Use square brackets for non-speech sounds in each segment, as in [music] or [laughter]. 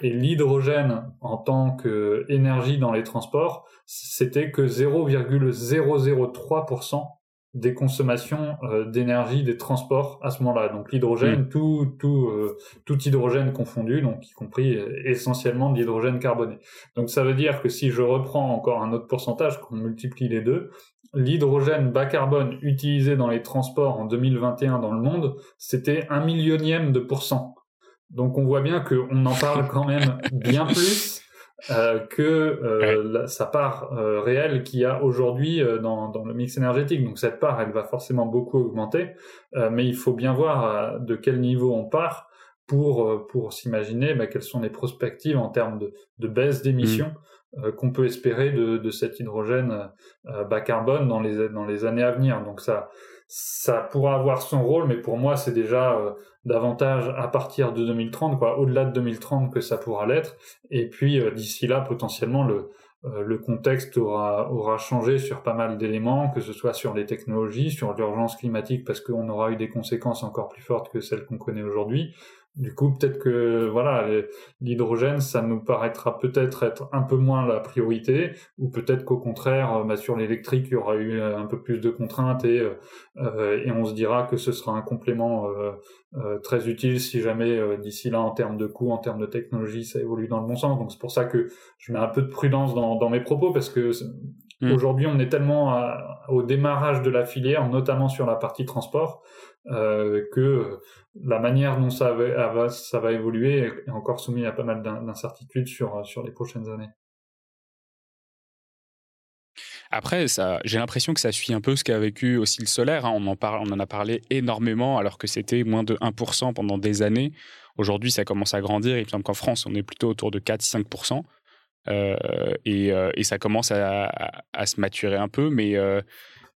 Et l'hydrogène en tant qu'énergie dans les transports, c'était que 0,003% des consommations euh, d'énergie des transports à ce moment-là. Donc l'hydrogène, mm. tout, tout, euh, tout hydrogène confondu, donc y compris euh, essentiellement de l'hydrogène carboné. Donc ça veut dire que si je reprends encore un autre pourcentage, qu'on multiplie les deux, l'hydrogène bas carbone utilisé dans les transports en 2021 dans le monde, c'était un millionième de pourcent. Donc on voit bien qu'on en parle quand même bien [laughs] plus euh, que euh, sa part euh, réelle qu'il y a aujourd'hui euh, dans, dans, le mix énergétique. Donc cette part, elle va forcément beaucoup augmenter, mais il faut bien voir de quel niveau on part pour, pour s'imaginer bah, quelles sont les perspectives en termes de, de baisse d'émissions. Mmh. Qu'on peut espérer de, de cet hydrogène bas carbone dans les, dans les années à venir. Donc ça, ça pourra avoir son rôle, mais pour moi, c'est déjà euh, davantage à partir de 2030, quoi, au-delà de 2030 que ça pourra l'être. Et puis euh, d'ici là, potentiellement, le, euh, le contexte aura, aura changé sur pas mal d'éléments, que ce soit sur les technologies, sur l'urgence climatique, parce qu'on aura eu des conséquences encore plus fortes que celles qu'on connaît aujourd'hui, du coup, peut-être que voilà, l'hydrogène, ça nous paraîtra peut-être être un peu moins la priorité, ou peut-être qu'au contraire, euh, bah, sur l'électrique, il y aura eu un peu plus de contraintes et, euh, euh, et on se dira que ce sera un complément très utile si jamais d'ici là, en termes de coûts, en termes de technologie, ça évolue dans le bon sens. Donc c'est pour ça que je mets un peu de prudence dans mes propos parce que mmh. Aujourd'hui, on est tellement au démarrage de la filière, notamment sur la partie transport, euh, que la manière dont ça va, ça va évoluer est encore soumis à pas mal d'incertitudes sur, sur les prochaines années. Après, ça, j'ai l'impression que ça suit un peu ce qu'a vécu aussi le solaire. Hein. On, en parle, on en a parlé énormément alors que c'était moins de 1% pendant des années. Aujourd'hui, ça commence à grandir. Il me semble qu'en France, on est plutôt autour de 4-5%. Euh, et, euh, et, ça commence à, se maturer un peu. Mais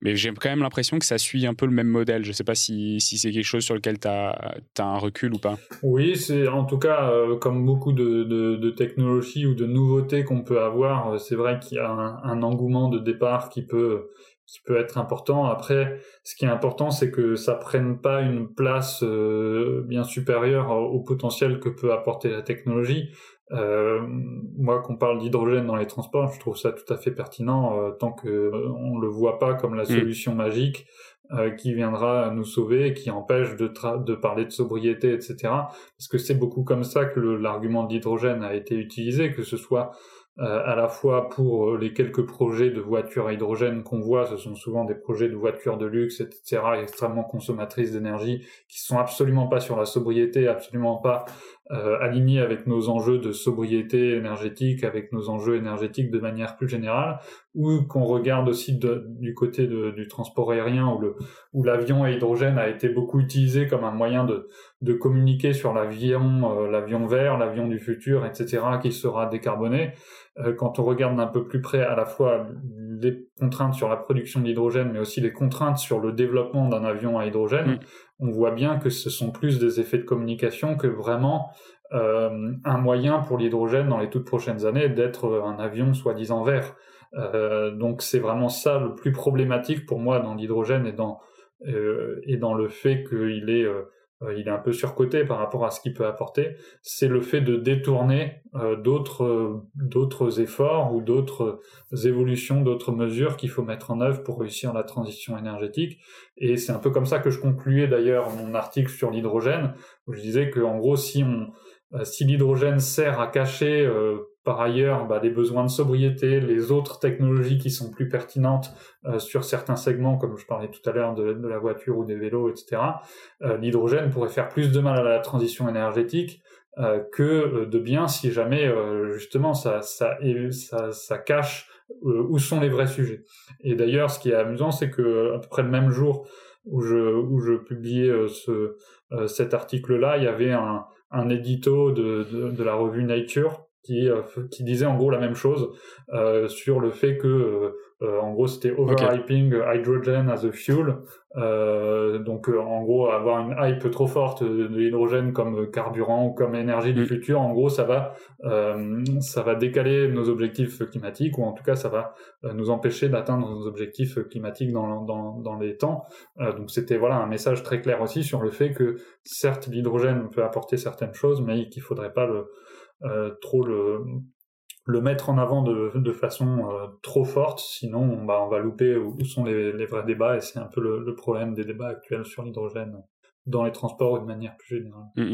mais j'ai quand même l'impression que ça suit un peu le même modèle. Je ne sais pas si, c'est quelque chose sur lequel tu as, un recul ou pas. Oui, c'est en tout cas, euh, comme beaucoup de, technologies ou de nouveautés qu'on peut avoir, euh, c'est vrai qu'il y a un, engouement de départ qui peut, qui peut être important. Après, ce qui est important, c'est que ça prenne pas une place euh, bien supérieure au potentiel que peut apporter la technologie. Euh, moi, qu'on parle d'hydrogène dans les transports, je trouve ça tout à fait pertinent euh, tant que euh, on le voit pas comme la mm. solution magique euh, qui viendra nous sauver, qui empêche de, de parler de sobriété, etc. Parce que c'est beaucoup comme ça que l'argument de l'hydrogène a été utilisé, que ce soit à la fois pour les quelques projets de voitures à hydrogène qu'on voit, ce sont souvent des projets de voitures de luxe, etc., extrêmement consommatrices d'énergie, qui sont absolument pas sur la sobriété, absolument pas euh, alignés avec nos enjeux de sobriété énergétique, avec nos enjeux énergétiques de manière plus générale, ou qu'on regarde aussi du côté du transport aérien où où l'avion à hydrogène a été beaucoup utilisé comme un moyen de de communiquer sur l'avion euh, l'avion vert, l'avion du futur, etc., qui sera décarboné. Euh, quand on regarde d'un peu plus près à la fois les contraintes sur la production d'hydrogène, mais aussi les contraintes sur le développement d'un avion à hydrogène, mm. On voit bien que ce sont plus des effets de communication que vraiment euh, un moyen pour l'hydrogène dans les toutes prochaines années d'être un avion soi-disant vert. Euh, donc c'est vraiment ça le plus problématique pour moi dans l'hydrogène et dans euh, et dans le fait qu'il est il est un peu surcoté par rapport à ce qu'il peut apporter, c'est le fait de détourner euh, d'autres d'autres efforts ou d'autres évolutions, d'autres mesures qu'il faut mettre en œuvre pour réussir la transition énergétique. Et c'est un peu comme ça que je concluais d'ailleurs mon article sur l'hydrogène, où je disais que en gros euh, si l'hydrogène sert à cacher par ailleurs bah, les besoins de sobriété, les autres technologies qui sont plus pertinentes euh, sur certains segments, comme je parlais tout à l'heure de, la voiture ou des vélos, etc. Euh, l'hydrogène pourrait faire plus de mal à la transition énergétique euh, que de bien si jamais justement ça, ça, cache où sont les vrais sujets. Et d'ailleurs, ce qui est amusant, c'est que à peu près le même jour où je, où je publiais ce, cet article-là, il y avait un, un édito de, de la revue Nature qui, euh, qui disait en gros la même chose euh, sur le fait que euh, en gros c'était overhyping hydrogen as a fuel euh, donc en gros avoir une hype trop forte de, l'hydrogène comme carburant ou comme énergie du mm. futur en gros ça va ça va décaler nos objectifs climatiques ou en tout cas ça va nous empêcher d'atteindre nos objectifs climatiques dans, dans, dans les temps donc c'était voilà un message très clair aussi sur le fait que certes l'hydrogène peut apporter certaines choses mais qu'il faudrait pas le trop le le mettre en avant de, façon trop forte, sinon bah, on va louper où, sont les, les, vrais débats, et c'est un peu le, le, problème des débats actuels sur l'hydrogène dans les transports de manière plus générale. Mm, mm.